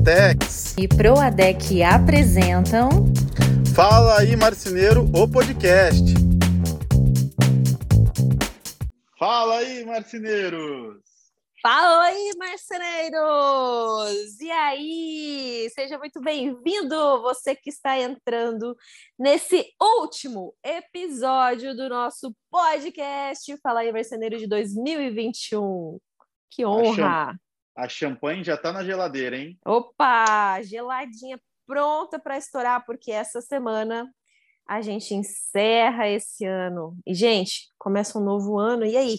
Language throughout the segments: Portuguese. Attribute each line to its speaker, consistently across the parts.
Speaker 1: Proatex
Speaker 2: e Proadec apresentam
Speaker 1: Fala aí Marceneiro, o podcast. Fala aí marceneiros!
Speaker 2: Fala aí, marceneiros! E aí? Seja muito bem-vindo, você que está entrando nesse último episódio do nosso podcast Fala aí, marceneiro de 2021. Que honra!
Speaker 1: A champanhe já está na geladeira, hein?
Speaker 2: Opa, geladinha pronta para estourar, porque essa semana a gente encerra esse ano. E, gente, começa um novo ano. E aí?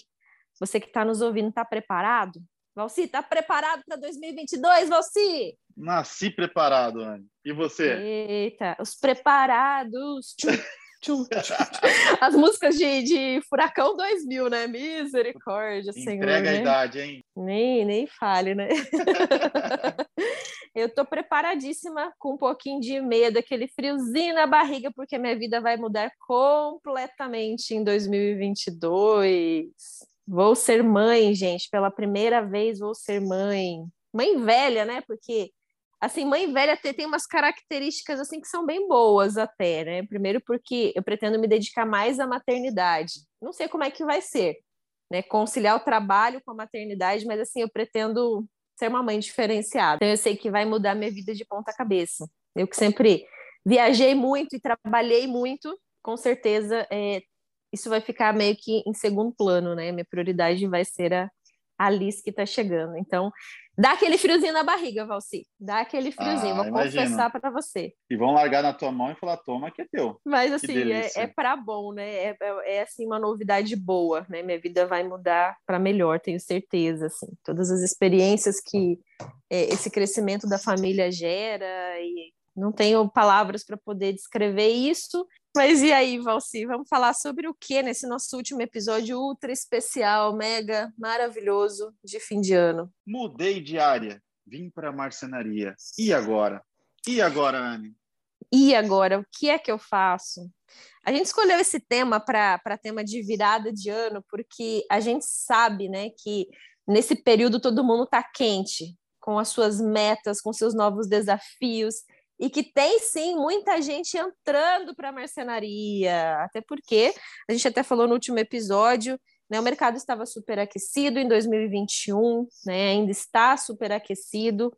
Speaker 2: Você que está nos ouvindo, está preparado? Valci, está preparado para 2022, Valci?
Speaker 1: Nasci preparado, Anne. E você?
Speaker 2: Eita, os preparados. Tchum, tchum. As músicas de, de Furacão 2000, né? Misericórdia,
Speaker 1: Entrega
Speaker 2: Senhor.
Speaker 1: a
Speaker 2: né?
Speaker 1: idade, hein?
Speaker 2: Nem, nem fale, né? Eu tô preparadíssima com um pouquinho de medo, aquele friozinho na barriga, porque minha vida vai mudar completamente em 2022. Vou ser mãe, gente, pela primeira vez vou ser mãe. Mãe velha, né? Porque assim, mãe velha tem, umas características assim que são bem boas até, né? Primeiro porque eu pretendo me dedicar mais à maternidade. Não sei como é que vai ser, né? Conciliar o trabalho com a maternidade, mas assim, eu pretendo ser uma mãe diferenciada. Então eu sei que vai mudar minha vida de ponta cabeça. Eu que sempre viajei muito e trabalhei muito, com certeza é, isso vai ficar meio que em segundo plano, né? Minha prioridade vai ser a Alice que está chegando. Então, dá aquele friozinho na barriga, Valci. Dá aquele friozinho,
Speaker 1: Ah,
Speaker 2: vou
Speaker 1: imagino.
Speaker 2: confessar para você.
Speaker 1: E vão largar na tua mão e falar, toma que é teu.
Speaker 2: Mas assim, é, é para bom, né? É, é, é, assim uma novidade boa, né? Minha vida vai mudar para melhor, tenho certeza. Assim, todas as experiências que é, esse crescimento da família gera e não tenho palavras para poder descrever isso. Mas e aí, Valci, vamos falar sobre o que nesse nosso último episódio ultra especial, mega maravilhoso de fim de ano?
Speaker 1: Mudei de área, vim para marcenaria. E agora? E agora, Anne?
Speaker 2: E agora, o que é que eu faço? A gente escolheu esse tema para tema de virada de ano, porque a gente sabe né, que nesse período todo mundo está quente, com as suas metas, com seus novos desafios, e que tem sim muita gente entrando para a marcenaria, até porque a gente até falou no último episódio. Né, o mercado estava superaquecido em 2021, né, ainda está superaquecido.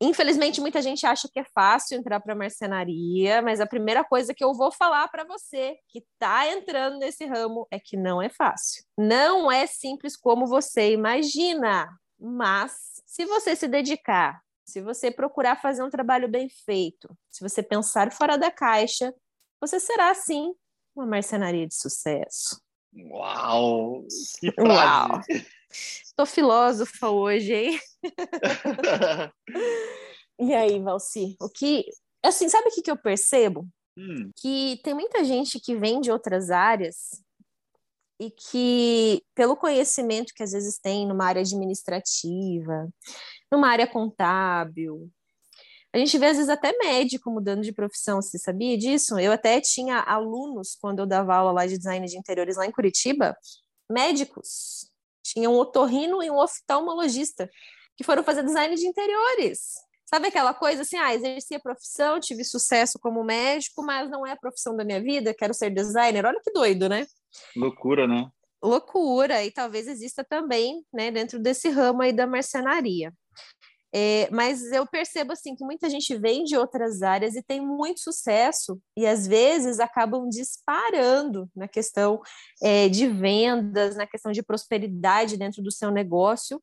Speaker 2: Infelizmente, muita gente acha que é fácil entrar para a marcenaria, mas a primeira coisa que eu vou falar para você que está entrando nesse ramo é que não é fácil. Não é simples como você imagina, mas se você se dedicar, se você procurar fazer um trabalho bem feito, se você pensar fora da caixa, você será sim uma marcenaria de sucesso.
Speaker 1: Uau! Que
Speaker 2: Uau!
Speaker 1: frase!
Speaker 2: Estou filósofa hoje, hein? E aí, Valci, o que. Assim, sabe o que, que eu percebo?
Speaker 1: Hum,
Speaker 2: Que tem muita gente que vem de outras áreas e que, pelo conhecimento que às vezes tem numa área administrativa, numa área contábil, a gente vê às vezes até médico mudando de profissão, você sabia disso? Eu até tinha alunos, quando eu dava aula lá de design de interiores lá em Curitiba, médicos. Tinha um otorrino e um oftalmologista que foram fazer design de interiores. Sabe aquela coisa assim, ah, exerci a profissão, tive sucesso como médico, mas não é a profissão da minha vida, quero ser designer. Olha que doido, né?
Speaker 1: loucura, né?
Speaker 2: Loucura, e talvez exista também, né, dentro desse ramo aí da marcenaria. É, mas eu percebo assim que muita gente vem de outras áreas e tem muito sucesso e às vezes acabam disparando na questão é, de vendas, na questão de prosperidade dentro do seu negócio,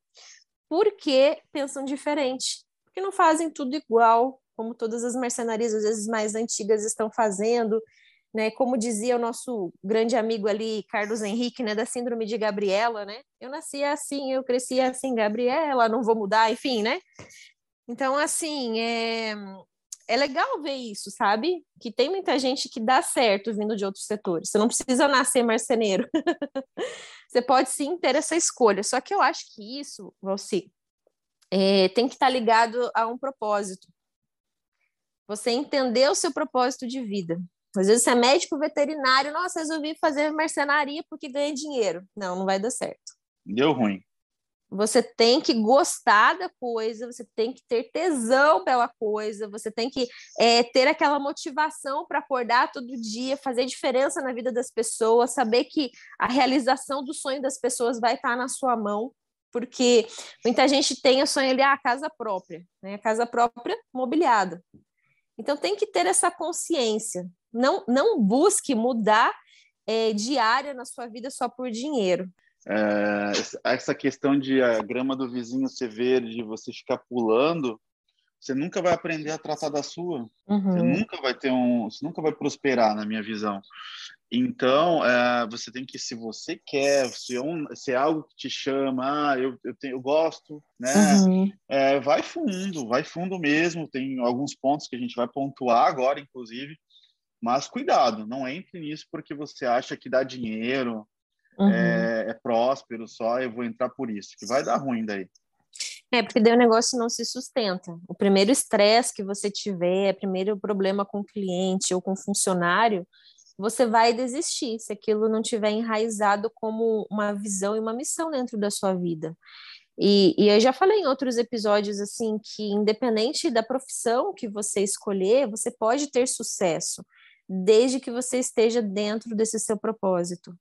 Speaker 2: porque pensam diferente, porque não fazem tudo igual, como todas as marcenarias às vezes mais antigas estão fazendo, né? Como dizia o nosso grande amigo ali, Carlos Henrique, né, da síndrome de Gabriela, né? Eu nasci assim, eu cresci assim, Gabriela, não vou mudar, enfim, né? Então, assim, é, é legal ver isso, sabe? Que tem muita gente que dá certo vindo de outros setores. Você não precisa nascer marceneiro. Você pode sim ter essa escolha. Só que eu acho que isso, Valci, é, tem que estar ligado a um propósito. Você entender o seu propósito de vida. Às vezes você é médico veterinário, nossa, resolvi fazer marcenaria porque ganha dinheiro. Não, não vai dar certo.
Speaker 1: Deu ruim.
Speaker 2: você tem que gostar da coisa, você tem que ter tesão pela coisa, você tem que é, ter aquela motivação para acordar todo dia, fazer diferença na vida das pessoas, saber que a realização do sonho das pessoas vai estar na sua mão, porque muita gente tem o sonho ali, ah, a casa própria, né? A casa própria mobiliada. Então tem que ter essa consciência. Não, não busque mudar é, diária na sua vida só por dinheiro.
Speaker 1: É, essa questão de a grama do vizinho ser verde, você ficar pulando, você nunca vai aprender a tratar da sua. Uhum. Você nunca vai ter um, você nunca vai prosperar, na minha visão. Então, é, você tem que, se você quer, se é, um, se é algo que te chama, ah, eu, eu, tenho, eu gosto, né? Uhum. É, vai fundo, vai fundo mesmo. Tem alguns pontos que a gente vai pontuar agora, inclusive. Mas cuidado, não entre nisso porque você acha que dá dinheiro, uhum. é, é, próspero só, eu vou entrar por isso, que vai dar ruim daí.
Speaker 2: É, porque daí o negócio não se sustenta. O primeiro estresse que você tiver, primeiro problema com o cliente ou com o funcionário, você vai desistir se aquilo não tiver enraizado como uma visão e uma missão dentro da sua vida. E, e eu já falei em outros episódios assim que independente da profissão que você escolher, você pode ter sucesso desde que você esteja dentro desse seu propósito.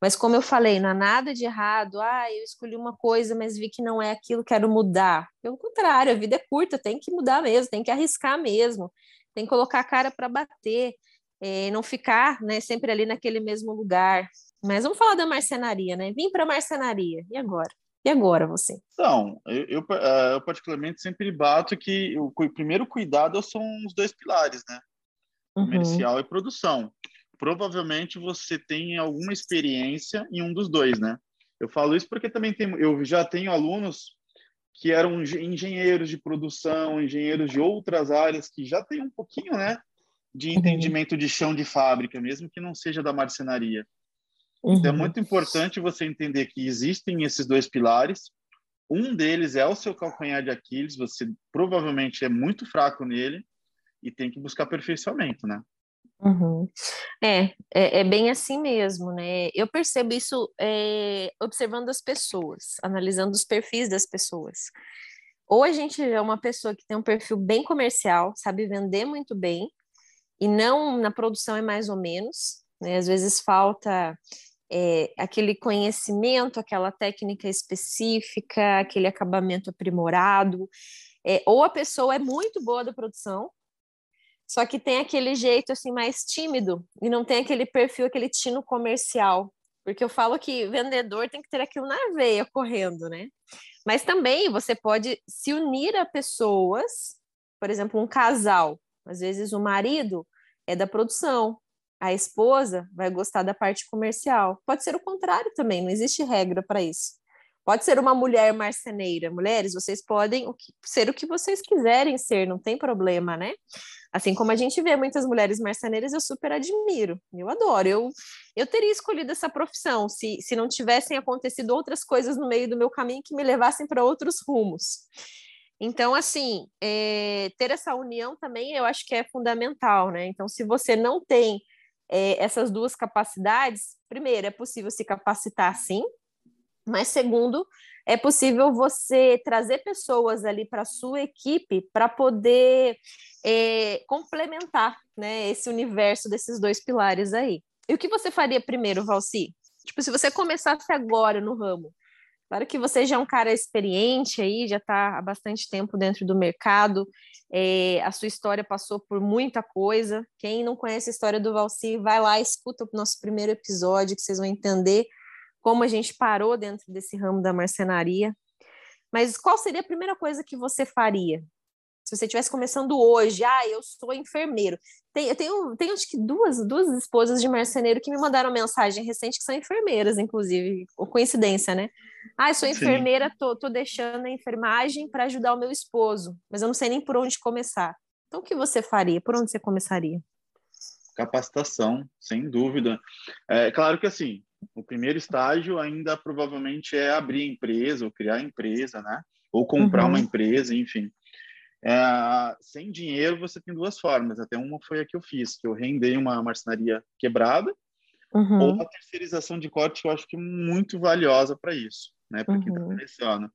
Speaker 2: Mas como eu falei, não há nada de errado. Ah, eu escolhi uma coisa, mas vi que não é aquilo, quero mudar. Pelo contrário, a vida é curta, tem que mudar mesmo, tem que arriscar mesmo, tem que colocar a cara para bater, é, não ficar né, sempre ali naquele mesmo lugar. Mas vamos falar da marcenaria, né? Vim para a marcenaria, e agora? E agora você?
Speaker 1: Então, eu, eu, eh, eu, particularmente sempre bato que o, o primeiro cuidado são os dois pilares, né? Uhum. Comercial uhum. e produção provavelmente você tem alguma experiência em um dos dois, né? Eu falo isso porque também tem, eu já tenho alunos que eram engenheiros de produção, engenheiros de outras áreas que já têm um pouquinho, né, de entendimento de chão de fábrica, mesmo que não seja da marcenaria. Uhum. Então é uhum. muito importante você entender que existem esses dois pilares. Um deles é o seu calcanhar de Aquiles, você provavelmente é muito fraco nele e tem que buscar aperfeiçoamento, né?
Speaker 2: Uhum. É, é, é, bem assim mesmo, né? Eu percebo isso é, observando as pessoas, analisando os perfis das pessoas. Ou a gente é uma pessoa que tem um perfil bem comercial, sabe vender muito bem, e não na produção é mais ou menos, né? Às vezes falta é, aquele conhecimento, aquela técnica específica, aquele acabamento aprimorado. É, ou a pessoa é muito boa da produção, só que tem aquele jeito assim mais tímido e não tem aquele perfil, aquele tino comercial. Porque eu falo que vendedor tem que ter aquilo na veia correndo, né? Mas também você pode se unir a pessoas, por exemplo, um casal. Às vezes o marido é da produção, a esposa vai gostar da parte comercial. Pode ser o contrário também, não existe regra para isso. Pode ser uma mulher marceneira. Mulheres, vocês podem ser o que vocês quiserem ser, não tem problema, né? Assim como a gente vê muitas mulheres marceneiras, eu super admiro, eu adoro. Eu, eu teria escolhido essa profissão se, se não tivessem acontecido outras coisas no meio do meu caminho que me levassem para outros rumos. Então, assim, é, ter essa união também eu acho que é fundamental, né? Então, se você não tem é, essas duas capacidades, primeiro, é possível se capacitar sim, mas segundo, é possível você trazer pessoas ali para sua equipe para poder é, complementar né, esse universo desses dois pilares aí. E o que você faria primeiro, Valci? Tipo, se você começasse agora no ramo, claro que você já é um cara experiente aí, já está há bastante tempo dentro do mercado, é, a sua história passou por muita coisa. Quem não conhece a história do Valci, vai lá, escuta o nosso primeiro episódio, que vocês vão entender como a gente parou dentro desse ramo da marcenaria. Mas qual seria a primeira coisa que você faria? Se você estivesse começando hoje, ah, eu sou enfermeiro. Tem, eu tenho, tenho acho que duas, duas esposas de marceneiro que me mandaram mensagem recente que são enfermeiras, inclusive, coincidência, né? Ah, eu sou enfermeira, tô, tô deixando a enfermagem para ajudar o meu esposo, mas eu não sei nem por onde começar. Então, o que você faria? Por onde você começaria?
Speaker 1: Capacitação, sem dúvida. É claro que assim, o primeiro estágio ainda provavelmente é abrir empresa ou criar empresa, né? Ou comprar uhum. uma empresa, enfim. É, sem dinheiro você tem duas formas. Até uma foi a que eu fiz, que eu rendei uma marcenaria quebrada, uhum. ou uma terceirização de corte que eu acho que é muito valiosa para isso. né, para quem está
Speaker 2: Uhum.
Speaker 1: começando.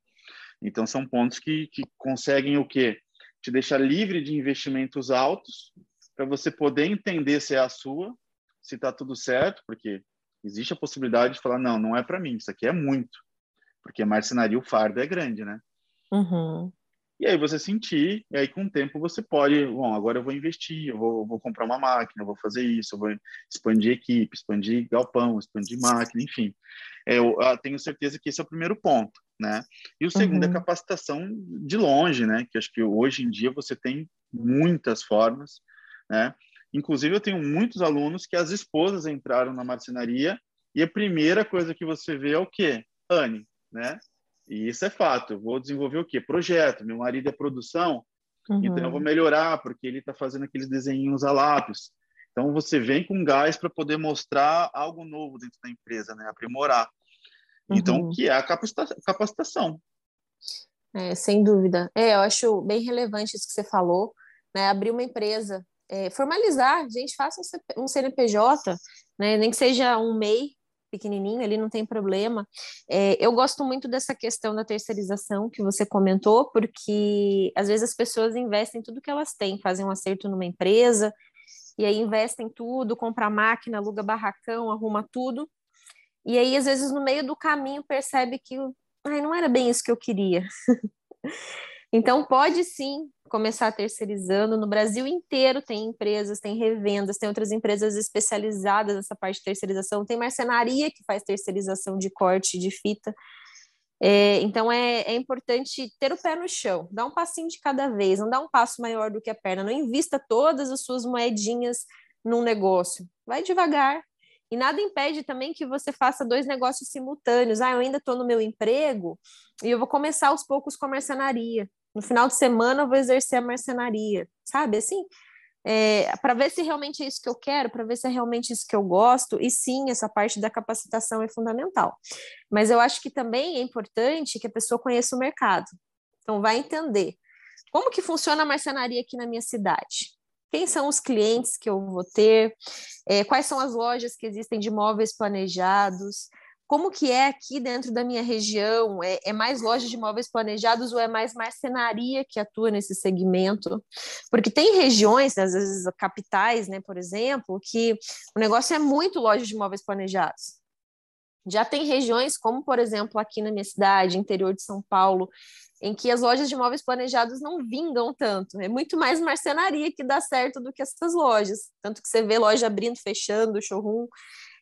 Speaker 1: Então, são pontos que, que conseguem o quê? Te deixar livre de investimentos altos para você poder entender se é a sua, se está tudo certo, porque existe a possibilidade de falar, não, não é para mim, isso aqui é muito, porque a marcenaria, o fardo é grande, né?
Speaker 2: Uhum.
Speaker 1: E aí você sentir, e aí com o tempo você pode, bom, agora eu vou investir, eu vou, vou comprar uma máquina, eu vou fazer isso, eu vou expandir equipe, expandir galpão, expandir máquina, enfim. É, eu, eu tenho certeza que esse é o primeiro ponto, né? E o segundo é
Speaker 2: Uhum.
Speaker 1: capacitação de longe, né? Que acho que hoje em dia você tem muitas formas, né? Inclusive eu tenho muitos alunos que as esposas entraram na marcenaria e a primeira coisa que você vê é o quê? Anne, né? E isso é fato. Eu vou desenvolver o quê? Projeto. Meu marido é produção, então eu vou
Speaker 2: Uhum.
Speaker 1: melhorar porque ele está fazendo aqueles desenhinhos a lápis. Então você vem com gás para poder mostrar algo novo dentro da empresa, né? Aprimorar. Então,
Speaker 2: Uhum.
Speaker 1: que é a capacita- capacitação.
Speaker 2: É, sem dúvida. É, eu acho bem relevante isso que você falou, né? Abrir uma empresa, é, formalizar, gente, faça um um CNPJ, né? Nem que seja um MEI pequenininho, ali não tem problema. É, eu gosto muito dessa questão da terceirização que você comentou, porque às vezes as pessoas investem tudo que elas têm, fazem um acerto numa empresa, e aí investem tudo, compra máquina, aluga barracão, arruma tudo, e aí às vezes no meio do caminho percebe que Ai, não era bem isso que eu queria. Então, pode sim começar terceirizando. No Brasil inteiro tem empresas, tem revendas, tem outras empresas especializadas nessa parte de terceirização. Tem marcenaria que faz terceirização de corte de fita. É, então, é, é importante ter o pé no chão, dar um passinho de cada vez, não dar um passo maior do que a perna. Não invista todas as suas moedinhas num negócio. Vai devagar, e nada impede também que você faça dois negócios simultâneos. Ah, eu ainda estou no meu emprego e eu vou começar aos poucos com a marcenaria. No final de semana eu vou exercer a marcenaria, sabe? Assim, é, para ver se realmente é isso que eu quero, para ver se é realmente isso que eu gosto. E sim, essa parte da capacitação é fundamental. Mas eu acho que também é importante que a pessoa conheça o mercado. Então, vai entender como que funciona a marcenaria aqui na minha cidade quem são os clientes que eu vou ter, é, quais são as lojas que existem de móveis planejados, como que é aqui dentro da minha região, é, é, mais loja de móveis planejados ou é mais marcenaria que atua nesse segmento? Porque tem regiões, às vezes capitais, né, por exemplo, que o negócio é muito loja de móveis planejados. Já tem regiões, como por exemplo aqui na minha cidade, interior de São Paulo, em que as lojas de móveis planejados não vingam tanto. É muito mais marcenaria que dá certo do que essas lojas. Tanto que você vê loja abrindo, fechando, showroom.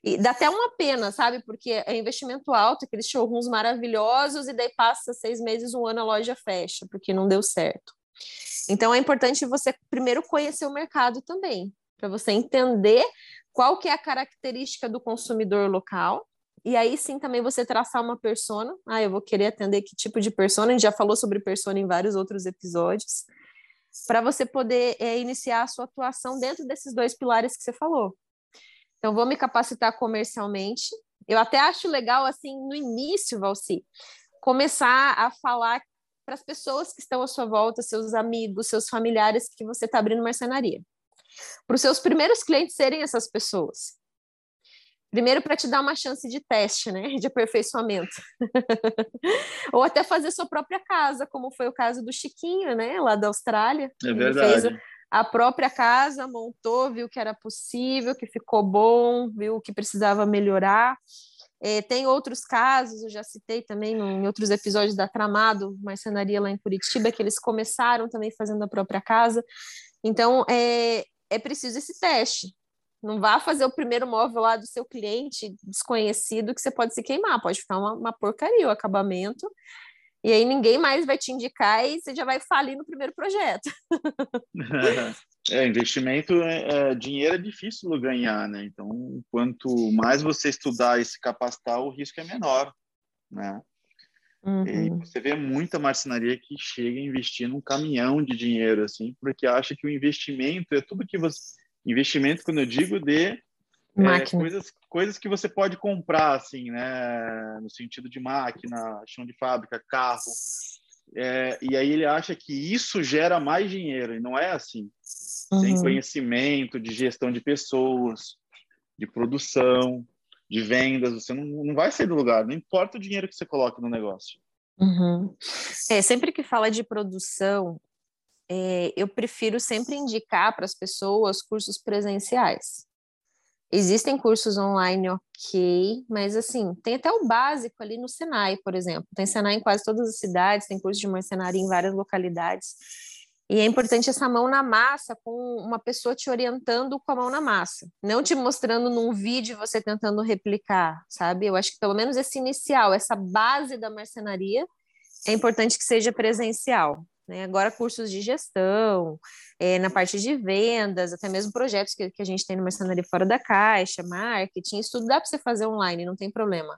Speaker 2: E dá até uma pena, sabe? Porque é investimento alto, aqueles showrooms maravilhosos, e daí passa seis meses, um ano a loja fecha, porque não deu certo. Então é importante você primeiro conhecer o mercado também, para você entender qual que é a característica do consumidor local, e aí sim também você traçar uma persona. Ah, eu vou querer atender que tipo de persona. A gente já falou sobre persona em vários outros episódios. Para você poder é, iniciar a sua atuação dentro desses dois pilares que você falou. Então, vou me capacitar comercialmente. Eu até acho legal, assim, no início, Valci, começar a falar para as pessoas que estão à sua volta, seus amigos, seus familiares, que você está abrindo marcenaria. Para os seus primeiros clientes serem essas pessoas. Primeiro, para te dar uma chance de teste, né? De aperfeiçoamento. Ou até fazer sua própria casa, como foi o caso do Chiquinho, né? Lá da Austrália.
Speaker 1: É
Speaker 2: Ele
Speaker 1: verdade.
Speaker 2: fez a própria casa, montou, viu que era possível, que ficou bom, viu que precisava melhorar. É, tem outros casos, eu já citei também em outros episódios da Tramado, marcenaria lá em Curitiba, que eles começaram também fazendo a própria casa. Então, é, é preciso esse teste. Não vá fazer o primeiro móvel lá do seu cliente desconhecido que você pode se queimar, pode ficar uma, uma porcaria o acabamento, e aí ninguém mais vai te indicar e você já vai falir no primeiro projeto.
Speaker 1: É, investimento, é, é, dinheiro é difícil ganhar, né? Então, quanto mais você estudar e se capacitar, o risco é menor, né?
Speaker 2: Uhum.
Speaker 1: E você vê muita marcenaria que chega a investir num caminhão de dinheiro, assim, porque acha que o investimento é tudo que você... Investimento, quando eu digo de é, coisas, coisas que você pode comprar, assim, né? No sentido de máquina, chão de fábrica, carro. É, e aí ele acha que isso gera mais dinheiro, e não é assim. Uhum. Sem conhecimento de gestão de pessoas, de produção, de vendas, você não, não vai sair do lugar, não importa o dinheiro que você coloque no negócio.
Speaker 2: Uhum. É, sempre que fala de produção, é, eu prefiro sempre indicar para as pessoas cursos presenciais. Existem cursos online, ok, mas assim, tem até o básico ali no Senai, por exemplo. Tem Senai em quase todas as cidades, tem curso de marcenaria em várias localidades. E é importante essa mão na massa, com uma pessoa te orientando com a mão na massa, não te mostrando num vídeo você tentando replicar, sabe? Eu acho que pelo menos esse inicial, essa base da marcenaria, é importante que seja presencial. Né? Agora, cursos de gestão, é, na parte de vendas, até mesmo projetos que, que a gente tem no Marcenaria Fora da Caixa, marketing, isso tudo dá para você fazer online, não tem problema.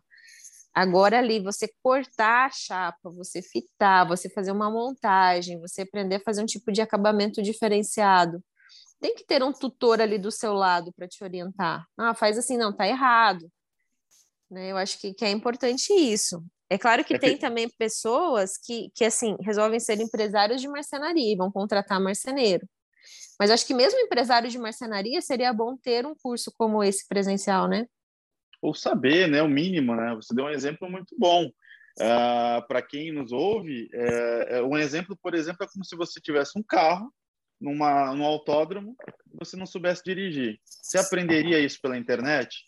Speaker 2: Agora ali, você cortar a chapa, você fitar, você fazer uma montagem, você aprender a fazer um tipo de acabamento diferenciado. Tem que ter um tutor ali do seu lado para te orientar. Ah, faz assim, não, tá errado. Né? Eu acho que, que é importante isso. É claro que é tem que... também pessoas que, que, assim, resolvem ser empresários de marcenaria e vão contratar marceneiro. Mas acho que mesmo empresário de marcenaria seria bom ter um curso como esse presencial, né?
Speaker 1: ou saber, né, o mínimo, né? Você deu um exemplo muito bom. Uh, ah, para quem nos ouve, é, é, um exemplo, por exemplo, é como se você tivesse um carro numa, num autódromo e você não soubesse dirigir. Você aprenderia isso pela internet?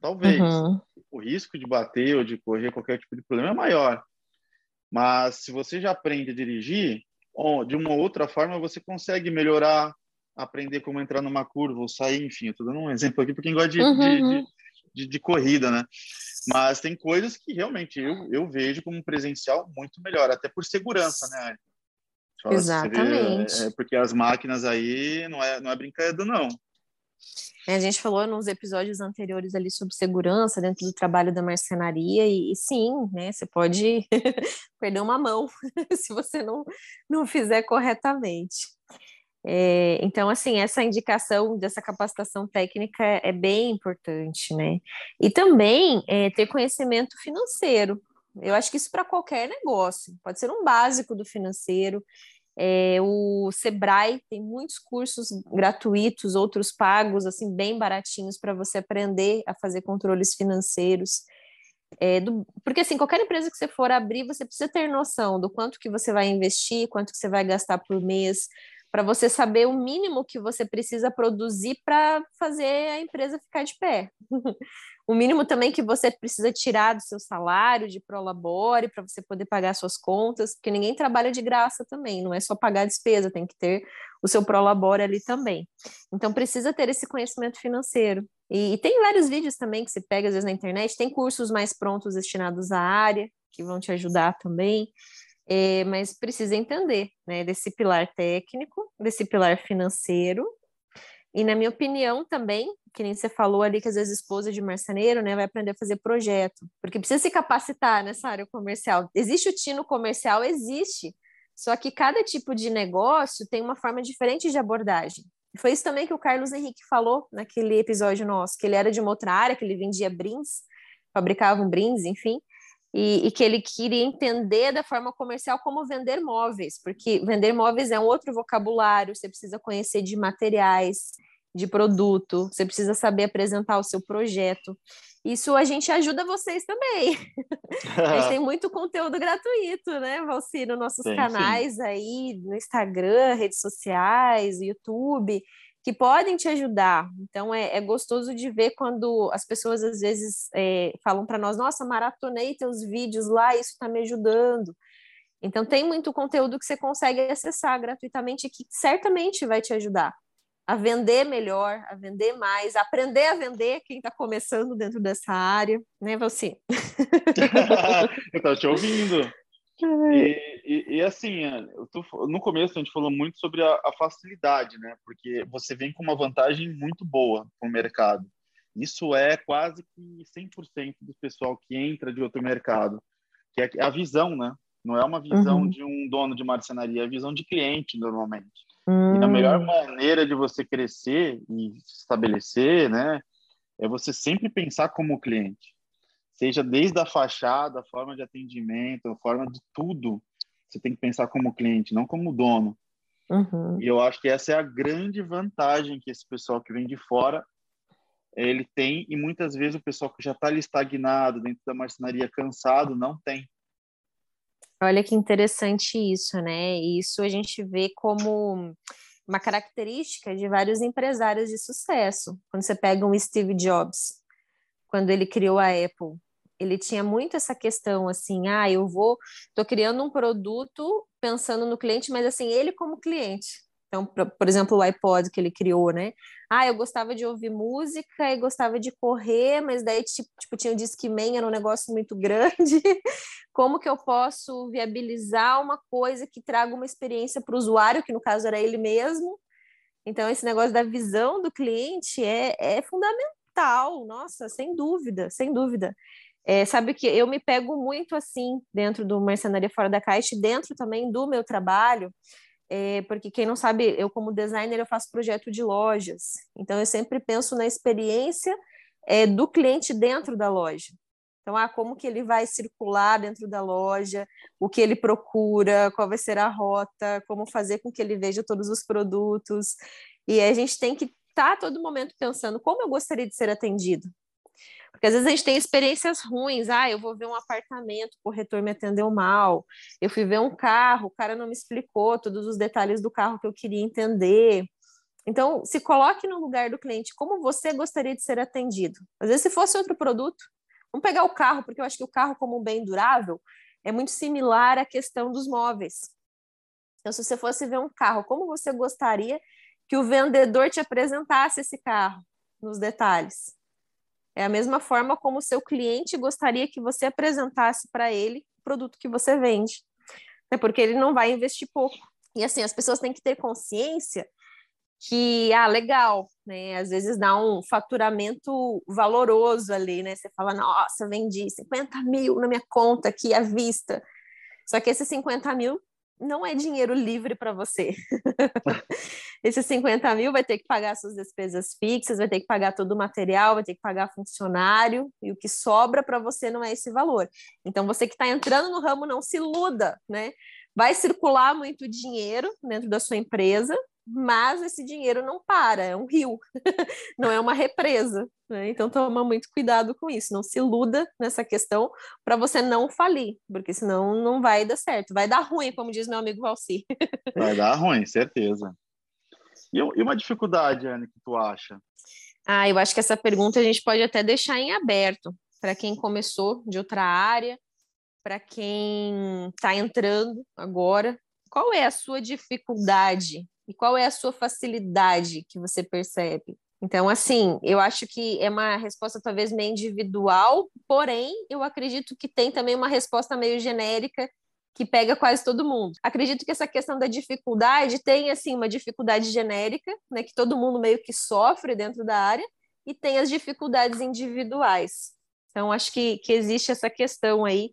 Speaker 1: Talvez. Uhum. O risco de bater ou de correr qualquer tipo de problema é maior. Mas se você já aprende a dirigir, de uma outra forma você consegue melhorar, aprender como entrar numa curva ou sair, enfim, estou dando um exemplo aqui para quem gosta de, uhum. de, de, de, de, corrida, né? Mas tem coisas que realmente eu, eu vejo como presencial muito melhor, até por segurança, né?
Speaker 2: Exatamente.
Speaker 1: Vê, é, porque as máquinas aí não é, não é brincadeira, não.
Speaker 2: É, a gente falou nos episódios anteriores ali sobre segurança dentro do trabalho da marcenaria e, e sim, né, você pode perder uma mão se você não, não fizer corretamente. É, então, assim, essa indicação dessa capacitação técnica é, é bem importante, né? E também é, ter conhecimento financeiro. Eu acho que isso para qualquer negócio, pode ser um básico do financeiro. É, o Sebrae tem muitos cursos gratuitos, outros pagos, assim, bem baratinhos para você aprender a fazer controles financeiros. É, do, porque assim, qualquer empresa que você for abrir, você precisa ter noção do quanto que você vai investir, quanto que você vai gastar por mês, para você saber o mínimo que você precisa produzir para fazer a empresa ficar de pé. o mínimo também que você precisa tirar do seu salário de prolabore para você poder pagar suas contas, porque ninguém trabalha de graça também, não é só pagar a despesa, tem que ter o seu prolabore ali também. Então precisa ter esse conhecimento financeiro. E, e tem vários vídeos também que você pega às vezes na internet, tem cursos mais prontos destinados à área que vão te ajudar também é, mas precisa entender né, desse pilar técnico, desse pilar financeiro, e na minha opinião também, que nem você falou ali que às vezes esposa de marceneiro, né, vai aprender a fazer projeto, porque precisa se capacitar nessa área comercial. Existe o tino comercial, existe, só que cada tipo de negócio tem uma forma diferente de abordagem. Foi isso também que o Carlos Henrique falou naquele episódio nosso, que ele era de uma outra área, que ele vendia brins, fabricava brins, enfim, e, e, que ele queria entender da forma comercial como vender móveis, porque vender móveis é um outro vocabulário, você precisa conhecer de materiais, de produto, você precisa saber apresentar o seu projeto. Isso a gente ajuda vocês também. a gente tem muito conteúdo gratuito, né, Valci, nos nossos sim, canais sim. aí, no Instagram, redes sociais, YouTube que podem te ajudar. Então é, é, gostoso de ver quando as pessoas às vezes é, falam para nós: Nossa, maratonei teus vídeos lá, isso está me ajudando. Então tem muito conteúdo que você consegue acessar gratuitamente que certamente vai te ajudar a vender melhor, a vender mais, a aprender a vender quem está começando dentro dessa área, né, você?
Speaker 1: Eu estou te ouvindo. E, e, e, assim, é, tô, no começo a gente falou muito sobre a, a, facilidade, né? Porque você vem com uma vantagem muito boa para o mercado. Isso é quase que 100% do pessoal que entra de outro mercado, que é a visão, né? Não é uma visão uhum. de um dono de marcenaria, é a visão de cliente, normalmente. Uhum. E a melhor hum. maneira de você crescer e se estabelecer, né? É você sempre pensar como cliente seja desde a fachada, a forma de atendimento, a forma de tudo, você tem que pensar como cliente, não como dono.
Speaker 2: Uhum.
Speaker 1: E eu acho que essa é a grande vantagem que esse pessoal que vem de fora ele tem, e muitas vezes o pessoal que já está ali estagnado dentro da marcenaria, cansado, não tem.
Speaker 2: Olha que interessante isso, né? Isso a gente vê como uma característica de vários empresários de sucesso. Quando você pega um Steve Jobs, quando ele criou a Apple, ele tinha muito essa questão assim, ah, eu vou, estou criando um produto pensando no cliente, mas assim, ele como cliente. Então, por exemplo, o iPod que ele criou, né? Ah, eu gostava de ouvir música e gostava de correr, mas daí, tipo tinha o Discman, era um negócio muito grande. Como que eu posso viabilizar uma coisa que traga uma experiência para o usuário, que no caso era ele mesmo? Então, esse negócio da visão do cliente é, é fundamental, nossa, sem dúvida, sem dúvida. É, sabe que eu me pego muito assim dentro do Mercenaria Fora da Caixa, dentro também do meu trabalho, é, porque quem não sabe, eu como designer eu faço projeto de lojas, então eu sempre penso na experiência é, do cliente dentro da loja. Então, ah, como que ele vai circular dentro da loja, o que ele procura, qual vai ser a rota, como fazer com que ele veja todos os produtos. E a gente tem que estar tá todo momento pensando como eu gostaria de ser atendido. Porque às vezes a gente tem experiências ruins. Ah, eu vou ver um apartamento, o corretor me atendeu mal. Eu fui ver um carro, o cara não me explicou todos os detalhes do carro que eu queria entender. Então, se coloque no lugar do cliente, como você gostaria de ser atendido. Às vezes, se fosse outro produto, vamos pegar o carro, porque eu acho que o carro, como um bem durável, é muito similar à questão dos móveis. Então, se você fosse ver um carro, como você gostaria que o vendedor te apresentasse esse carro nos detalhes? É a mesma forma como o seu cliente gostaria que você apresentasse para ele o produto que você vende. É porque ele não vai investir pouco. E assim, as pessoas têm que ter consciência que, ah, legal, né? Às vezes dá um faturamento valoroso ali, né? Você fala, nossa, vendi 50 mil na minha conta aqui à vista. Só que esses 50 mil não é dinheiro livre para você. Esses 50 mil vai ter que pagar suas despesas fixas, vai ter que pagar todo o material, vai ter que pagar funcionário, e o que sobra para você não é esse valor. Então, você que está entrando no ramo, não se iluda, né? Vai circular muito dinheiro dentro da sua empresa, mas esse dinheiro não para, é um rio, não é uma represa. Né? Então, toma muito cuidado com isso, não se iluda nessa questão para você não falir, porque senão não vai dar certo, vai dar ruim, como diz meu amigo Valci.
Speaker 1: vai dar ruim, certeza. E, uma dificuldade, Anne, que tu acha?
Speaker 2: Ah, eu acho que essa pergunta a gente pode até deixar em aberto para quem começou de outra área, para quem está entrando agora. Qual é a sua dificuldade e qual é a sua facilidade que você percebe? Então, assim, eu acho que é uma resposta talvez meio individual, porém, eu acredito que tem também uma resposta meio genérica que pega quase todo mundo. Acredito que essa questão da dificuldade tem assim uma dificuldade genérica, né, que todo mundo meio que sofre dentro da área, e tem as dificuldades individuais. Então acho que, que existe essa questão aí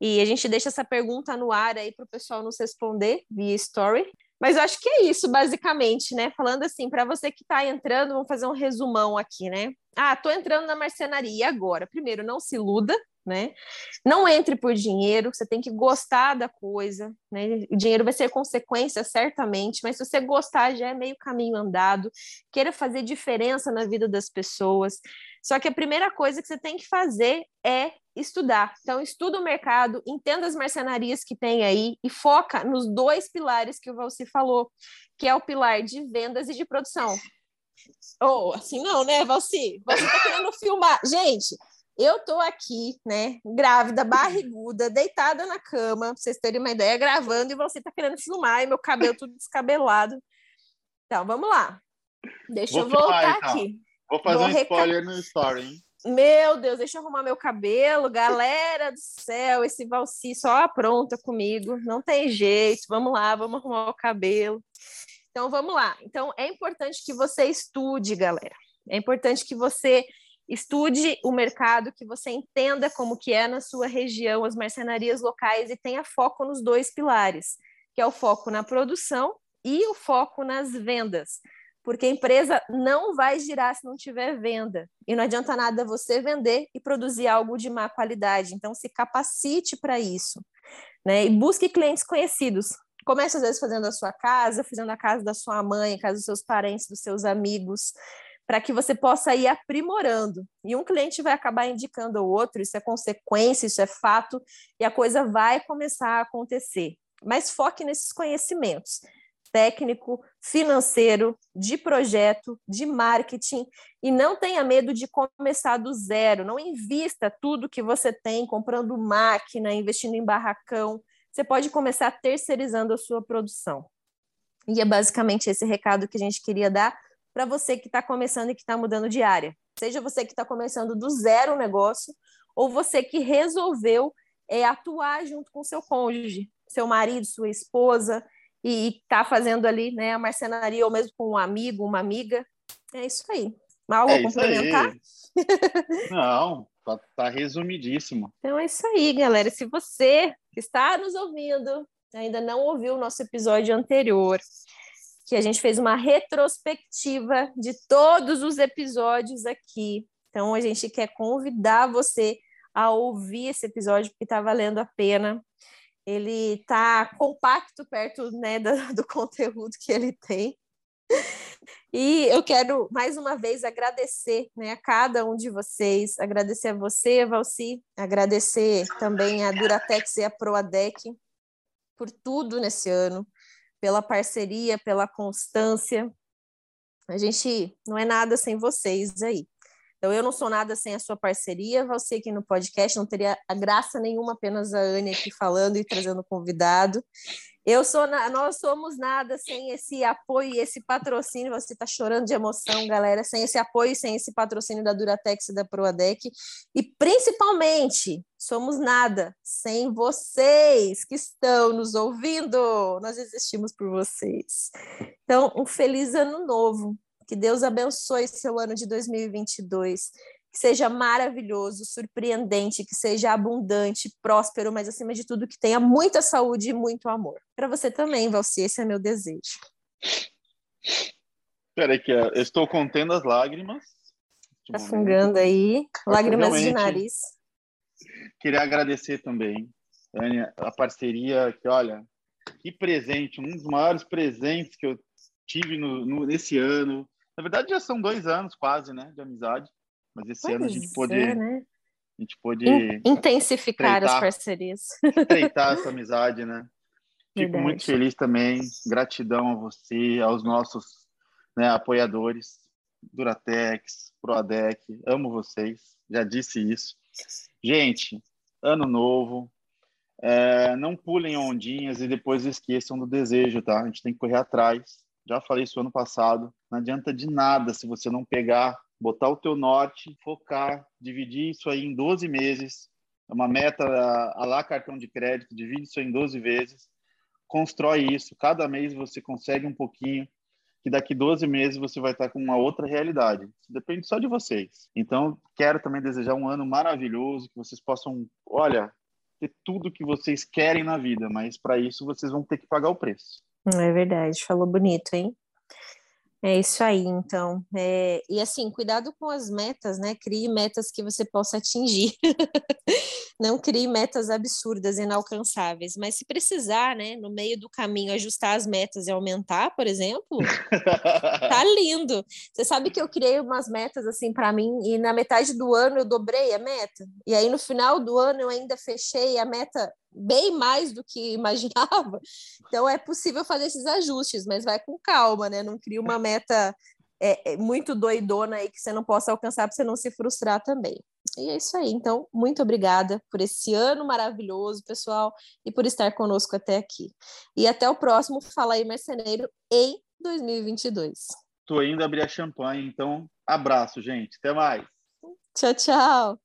Speaker 2: e a gente deixa essa pergunta no ar aí para o pessoal nos responder via story. Mas eu acho que é isso, basicamente, né? Falando assim, para você que está entrando, vamos fazer um resumão aqui, né? Ah, tô entrando na marcenaria agora. Primeiro, não se iluda, né? Não entre por dinheiro, você tem que gostar da coisa, né? O dinheiro vai ser consequência, certamente, mas se você gostar, já é meio caminho andado, queira fazer diferença na vida das pessoas. Só que a primeira coisa que você tem que fazer é estudar. Então, estuda o mercado, entenda as marcenarias que tem aí e foca nos dois pilares que o Valci falou, que é o pilar de vendas e de produção. Ou oh, assim não, né, Valci? Você tá querendo filmar. Gente, eu tô aqui, né, grávida, barriguda, deitada na cama, pra vocês terem uma ideia, gravando, e você tá querendo filmar, e meu cabelo tudo descabelado. Então, vamos lá. Deixa Vou eu voltar filmar, então. aqui.
Speaker 1: Vou fazer Vou um spoiler no story, hein?
Speaker 2: Meu Deus, deixa eu arrumar meu cabelo, galera do céu, esse Valci só apronta comigo, não tem jeito, vamos lá, vamos arrumar o cabelo. Então, vamos lá. Então, é importante que você estude, galera. É importante que você estude o mercado, que você entenda como que é na sua região as marcenarias locais e tenha foco nos dois pilares, que é o foco na produção e o foco nas vendas. Porque a empresa não vai girar se não tiver venda. E não adianta nada você vender e produzir algo de má qualidade. Então, se capacite para isso. Né? E busque clientes conhecidos. Comece, às vezes, fazendo a sua casa, fazendo a casa da sua mãe, a casa dos seus parentes, dos seus amigos para que você possa ir aprimorando. E um cliente vai acabar indicando ao outro, isso é consequência, isso é fato, e a coisa vai começar a acontecer. Mas foque nesses conhecimentos técnico, financeiro, de projeto, de marketing, e não tenha medo de começar do zero. Não invista tudo que você tem comprando máquina, investindo em barracão. Você pode começar terceirizando a sua produção. E é basicamente esse recado que a gente queria dar para você que está começando e que está mudando de área. Seja você que está começando do zero o negócio, ou você que resolveu é, atuar junto com seu cônjuge, seu marido, sua esposa, e está fazendo ali né, a marcenaria, ou mesmo com um amigo, uma amiga. É isso aí. Algo é complementar?
Speaker 1: Não, tá, tá resumidíssimo.
Speaker 2: Então é isso aí, galera. Se você que está nos ouvindo ainda não ouviu o nosso episódio anterior, que a gente fez uma retrospectiva de todos os episódios aqui. Então, a gente quer convidar você a ouvir esse episódio, porque está valendo a pena. Ele está compacto perto né, do, do conteúdo que ele tem. E eu quero mais uma vez agradecer né, a cada um de vocês, agradecer a você, Valci, agradecer também a Duratex e a Proadec por tudo nesse ano, pela parceria, pela constância. A gente não é nada sem vocês aí. Então, eu não sou nada sem a sua parceria, você aqui no podcast, não teria graça nenhuma apenas a Anne aqui falando e trazendo convidado. Eu sou, nós somos nada sem esse apoio e esse patrocínio. Você está chorando de emoção, galera, sem esse apoio, sem esse patrocínio da Duratex e da Proadec. E principalmente, somos nada sem vocês que estão nos ouvindo. Nós existimos por vocês. Então, um feliz ano novo. Que Deus abençoe seu ano de 2022 que seja maravilhoso, surpreendente, que seja abundante, próspero, mas acima de tudo que tenha muita saúde e muito amor. Para você também, Valci, esse é meu desejo.
Speaker 1: Peraí que eu estou contendo as lágrimas.
Speaker 2: Tá fungando aí, lágrimas de nariz.
Speaker 1: Queria agradecer também, Tânia, a parceria que, olha, que presente, um dos maiores presentes que eu tive no, no, nesse ano. Na verdade, já são dois anos quase, né, de amizade. Mas esse pois ano a gente pôde. É, né? A gente pôde.
Speaker 2: Intensificar treitar, as parcerias.
Speaker 1: Estreitar essa amizade, né? Fico Verdade. muito feliz também. Gratidão a você, aos nossos né, apoiadores, Duratex, Proadec. Amo vocês, já disse isso. Gente, ano novo. É, não pulem ondinhas e depois esqueçam do desejo, tá? A gente tem que correr atrás. Já falei isso ano passado. Não adianta de nada se você não pegar botar o teu norte, focar, dividir isso aí em 12 meses, é uma meta a lá cartão de crédito, divide isso em 12 vezes, constrói isso, cada mês você consegue um pouquinho, que daqui 12 meses você vai estar com uma outra realidade. Depende só de vocês. Então, quero também desejar um ano maravilhoso, que vocês possam, olha, ter tudo que vocês querem na vida, mas para isso vocês vão ter que pagar o preço.
Speaker 2: É verdade, falou bonito, hein? É isso aí, então. É, e assim, cuidado com as metas, né? Crie metas que você possa atingir. Não crie metas absurdas, inalcançáveis. Mas se precisar, né, no meio do caminho, ajustar as metas e aumentar, por exemplo, tá lindo. Você sabe que eu criei umas metas assim para mim, e na metade do ano eu dobrei a meta. E aí no final do ano eu ainda fechei a meta bem mais do que imaginava. Então é possível fazer esses ajustes, mas vai com calma, né? Não cria uma meta é, é muito doidona aí que você não possa alcançar para você não se frustrar também. E é isso aí. Então, muito obrigada por esse ano maravilhoso, pessoal, e por estar conosco até aqui. E até o próximo Fala aí Marceneiro em 2022.
Speaker 1: Estou indo abrir a champanhe, então abraço, gente. Até mais.
Speaker 2: Tchau, tchau.